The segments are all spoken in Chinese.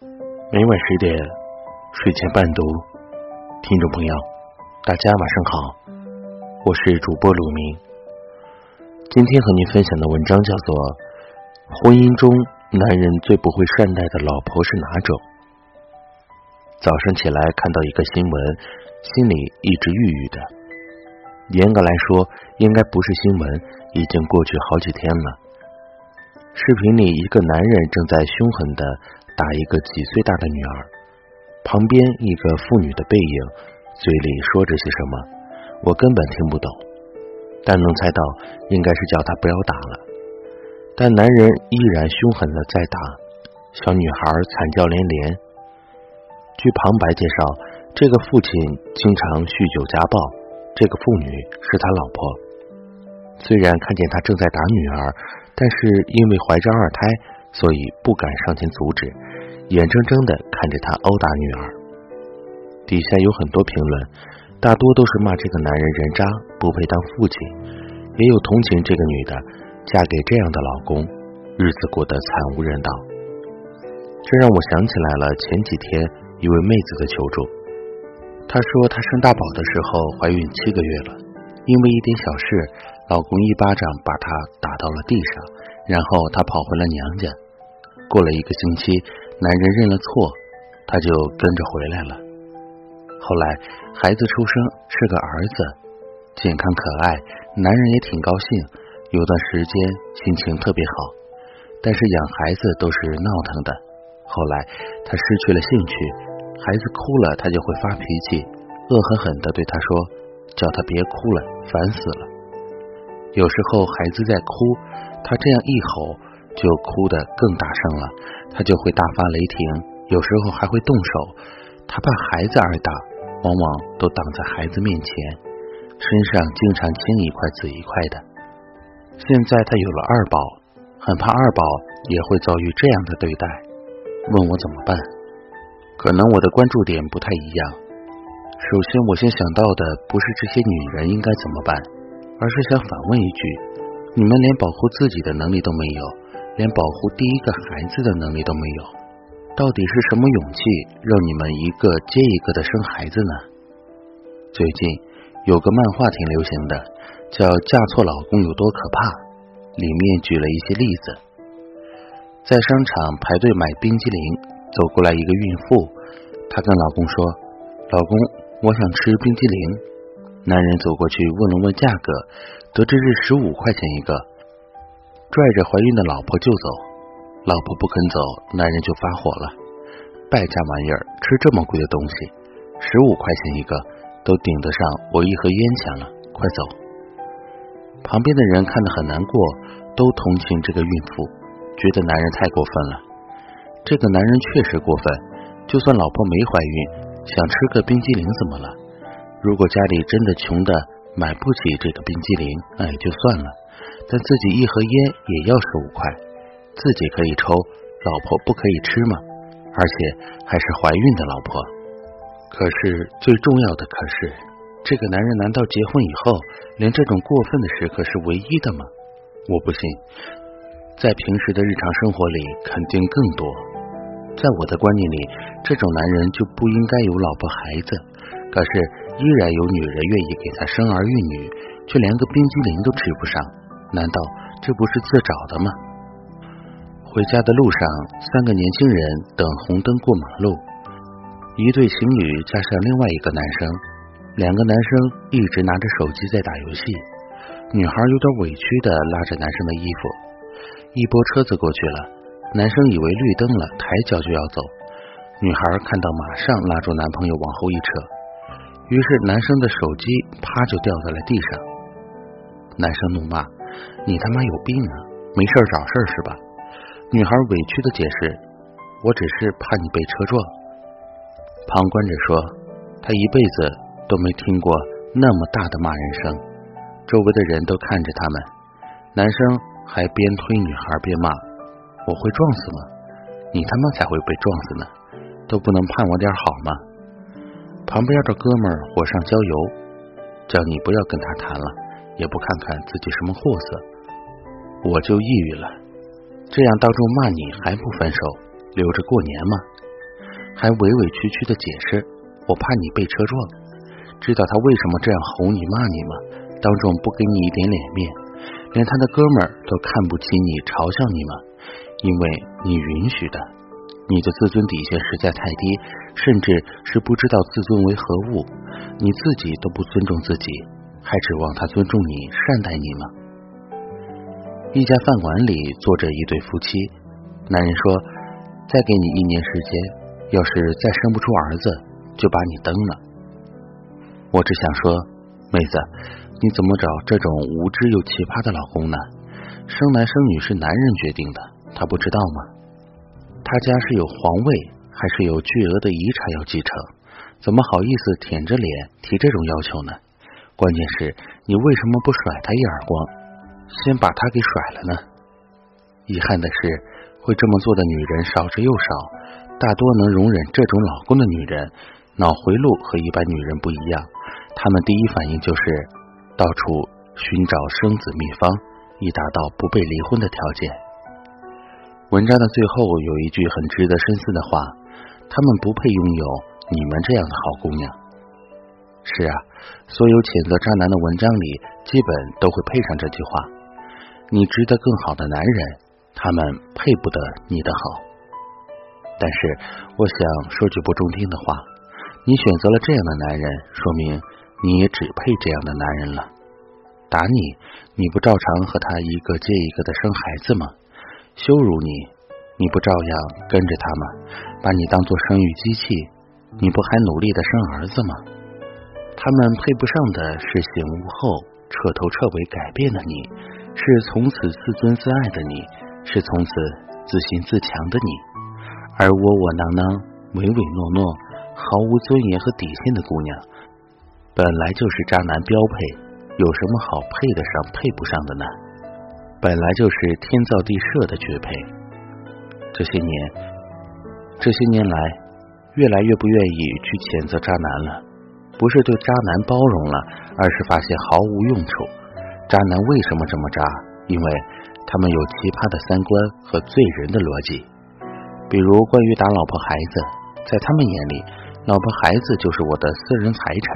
每晚十点，睡前伴读，听众朋友，大家晚上好，我是主播鲁明。今天和您分享的文章叫做《婚姻中男人最不会善待的老婆是哪种》。早上起来看到一个新闻，心里一直郁郁的。严格来说，应该不是新闻，已经过去好几天了。视频里，一个男人正在凶狠的打一个几岁大的女儿，旁边一个妇女的背影，嘴里说着些什么，我根本听不懂。但能猜到，应该是叫他不要打了。但男人依然凶狠的在打，小女孩惨叫连连。据旁白介绍，这个父亲经常酗酒家暴，这个妇女是他老婆。虽然看见他正在打女儿，但是因为怀着二胎，所以不敢上前阻止，眼睁睁的看着他殴打女儿。底下有很多评论。大多都是骂这个男人人渣，不配当父亲，也有同情这个女的嫁给这样的老公，日子过得惨无人道。这让我想起来了前几天一位妹子的求助。她说她生大宝的时候怀孕七个月了，因为一点小事，老公一巴掌把她打到了地上，然后她跑回了娘家。过了一个星期，男人认了错，她就跟着回来了。后来孩子出生是个儿子，健康可爱，男人也挺高兴，有段时间心情特别好。但是养孩子都是闹腾的，后来他失去了兴趣，孩子哭了他就会发脾气，恶狠狠的对他说，叫他别哭了，烦死了。有时候孩子在哭，他这样一吼，就哭得更大声了，他就会大发雷霆，有时候还会动手，他怕孩子挨打。往往都挡在孩子面前，身上经常青一块紫一块的。现在他有了二宝，很怕二宝也会遭遇这样的对待，问我怎么办？可能我的关注点不太一样。首先，我先想到的不是这些女人应该怎么办，而是想反问一句：你们连保护自己的能力都没有，连保护第一个孩子的能力都没有。到底是什么勇气让你们一个接一个的生孩子呢？最近有个漫画挺流行的，叫《嫁错老公有多可怕》，里面举了一些例子。在商场排队买冰激凌，走过来一个孕妇，她跟老公说：“老公，我想吃冰激凌。”男人走过去问了问价格，得知是十五块钱一个，拽着怀孕的老婆就走。老婆不肯走，男人就发火了。败家玩意儿，吃这么贵的东西，十五块钱一个，都顶得上我一盒烟钱了。快走！旁边的人看得很难过，都同情这个孕妇，觉得男人太过分了。这个男人确实过分，就算老婆没怀孕，想吃个冰激凌怎么了？如果家里真的穷的买不起这个冰激凌，那也就算了。但自己一盒烟也要十五块。自己可以抽，老婆不可以吃吗？而且还是怀孕的老婆。可是最重要的可是，这个男人难道结婚以后连这种过分的时刻是唯一的吗？我不信，在平时的日常生活里肯定更多。在我的观念里，这种男人就不应该有老婆孩子。可是依然有女人愿意给他生儿育女，却连个冰激凌都吃不上，难道这不是自找的吗？回家的路上，三个年轻人等红灯过马路。一对情侣加上另外一个男生，两个男生一直拿着手机在打游戏。女孩有点委屈的拉着男生的衣服。一波车子过去了，男生以为绿灯了，抬脚就要走。女孩看到，马上拉住男朋友往后一扯。于是男生的手机啪就掉在了地上。男生怒骂：“你他妈有病啊！没事找事是吧？”女孩委屈的解释：“我只是怕你被车撞。”旁观者说：“他一辈子都没听过那么大的骂人声。”周围的人都看着他们，男生还边推女孩边骂：“我会撞死吗？你他妈才会被撞死呢！都不能盼我点好吗？”旁边的哥们儿火上浇油，叫你不要跟他谈了，也不看看自己什么货色，我就抑郁了。这样当众骂你还不分手，留着过年吗？还委委屈屈的解释：“我怕你被车撞。”知道他为什么这样吼你骂你吗？当众不给你一点脸面，连他的哥们儿都看不起你，嘲笑你吗？因为你允许的。你的自尊底线实在太低，甚至是不知道自尊为何物。你自己都不尊重自己，还指望他尊重你、善待你吗？一家饭馆里坐着一对夫妻，男人说：“再给你一年时间，要是再生不出儿子，就把你蹬了。”我只想说，妹子，你怎么找这种无知又奇葩的老公呢？生男生女是男人决定的，他不知道吗？他家是有皇位，还是有巨额的遗产要继承？怎么好意思舔着脸提这种要求呢？关键是，你为什么不甩他一耳光，先把他给甩了呢？遗憾的是，会这么做的女人少之又少，大多能容忍这种老公的女人，脑回路和一般女人不一样，她们第一反应就是到处寻找生子秘方，以达到不被离婚的条件。文章的最后有一句很值得深思的话：他们不配拥有你们这样的好姑娘。是啊，所有谴责渣男的文章里，基本都会配上这句话：你值得更好的男人，他们配不得你的好。但是，我想说句不中听的话：你选择了这样的男人，说明你也只配这样的男人了。打你，你不照常和他一个接一个的生孩子吗？羞辱你，你不照样跟着他吗？把你当做生育机器，你不还努力的生儿子吗？他们配不上的是醒悟后彻头彻尾改变的你，是从此自尊自爱的你，是从此自信自强的你。而窝窝囊囊、唯唯诺诺、毫无尊严和底线的姑娘，本来就是渣男标配，有什么好配得上、配不上的呢？本来就是天造地设的绝配。这些年，这些年来，越来越不愿意去谴责渣男了。不是对渣男包容了，而是发现毫无用处。渣男为什么这么渣？因为他们有奇葩的三观和醉人的逻辑。比如关于打老婆孩子，在他们眼里，老婆孩子就是我的私人财产，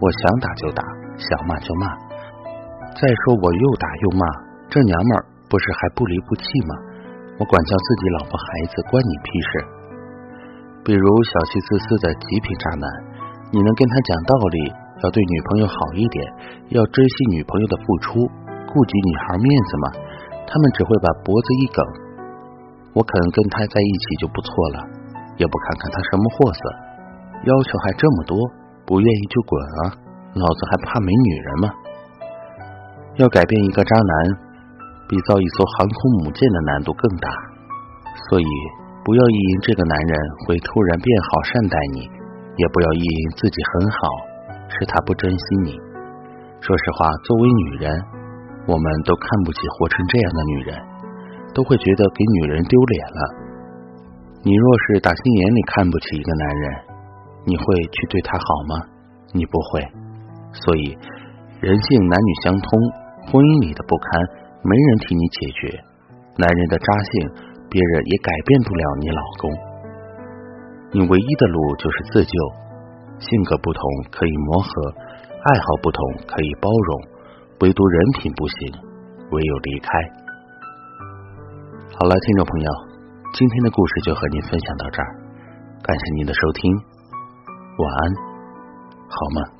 我想打就打，想骂就骂。再说我又打又骂。这娘们儿不是还不离不弃吗？我管教自己老婆孩子，关你屁事！比如小气自私的极品渣男，你能跟他讲道理，要对女朋友好一点，要珍惜女朋友的付出，顾及女孩面子吗？他们只会把脖子一梗。我肯跟他在一起就不错了，也不看看他什么货色，要求还这么多，不愿意就滚啊！老子还怕没女人吗？要改变一个渣男。比造一艘航空母舰的难度更大，所以不要意淫这个男人会突然变好善待你，也不要意淫自己很好，是他不珍惜你。说实话，作为女人，我们都看不起活成这样的女人，都会觉得给女人丢脸了。你若是打心眼里看不起一个男人，你会去对他好吗？你不会。所以，人性男女相通，婚姻里的不堪。没人替你解决，男人的渣性，别人也改变不了你老公。你唯一的路就是自救，性格不同可以磨合，爱好不同可以包容，唯独人品不行，唯有离开。好了，听众朋友，今天的故事就和您分享到这儿，感谢您的收听，晚安，好吗？